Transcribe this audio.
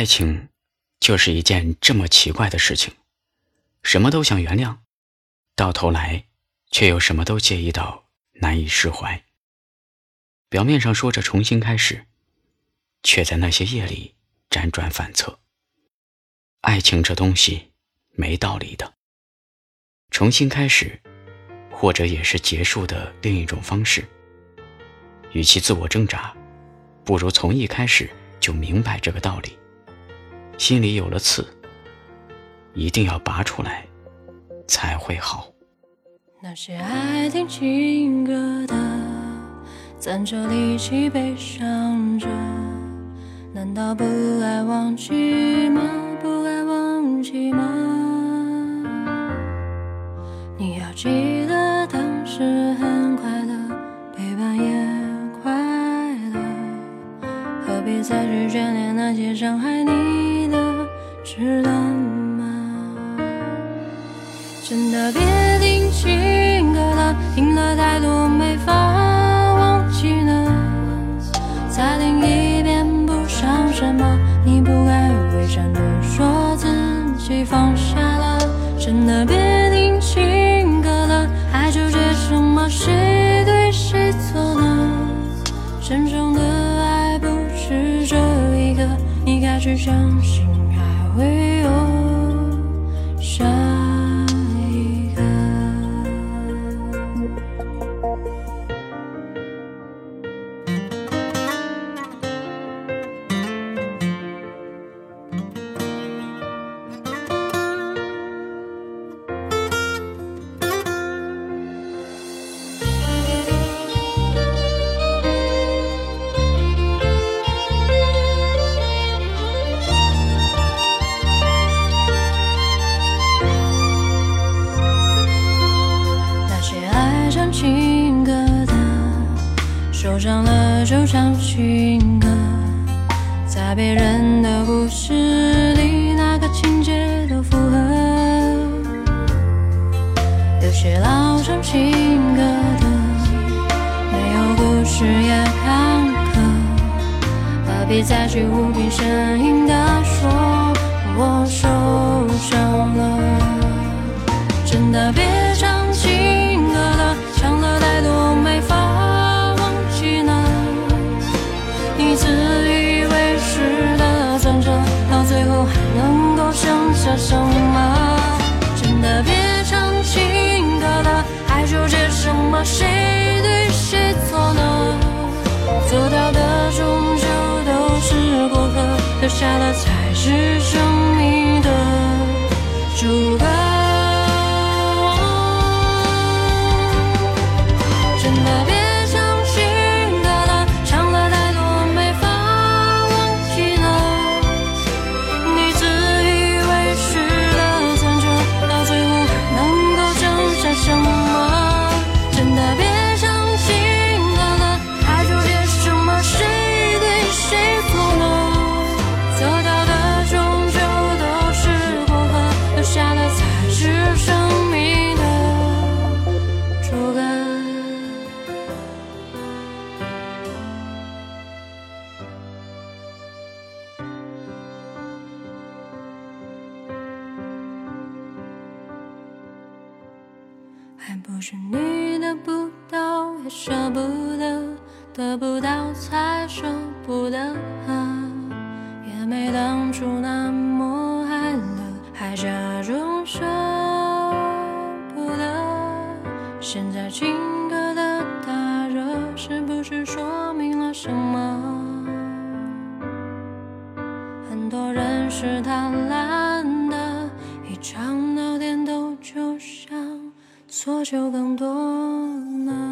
爱情就是一件这么奇怪的事情，什么都想原谅，到头来却又什么都介意到难以释怀。表面上说着重新开始，却在那些夜里辗转反侧。爱情这东西没道理的，重新开始，或者也是结束的另一种方式。与其自我挣扎，不如从一开始就明白这个道理。心里有了刺，一定要拔出来，才会好。那些爱听情歌的，攒着力气悲伤着，难道不爱忘记吗？不爱忘记吗？你要记得当时很快乐，陪伴也快乐，何必再去眷恋那些伤害你？真的别听情歌了，听了太多没法忘记了。再听一遍不伤什么，你不该伪善的说自己放下了。真的别听情歌了，还纠结什么谁对谁错呢？真正的爱不是这一个，你该去相信还。会有下唱情歌的，受伤了就唱情歌，在别人的故事里，哪个情节都符合。有些老唱情歌的，没有故事也坎坷，何必再去无病呻吟地说我受伤了？真的别下什么？真的别唱情歌了，还纠结什么？谁对谁错呢？走掉的终究都是过客，留下的才是真还不是你得不到也舍不得，得不到才舍不得，啊也没当初那么爱了，还假装舍不得。现在情歌的大热，是不是说明了什么？很多人是贪婪的，一场闹点都就像。错就更多难。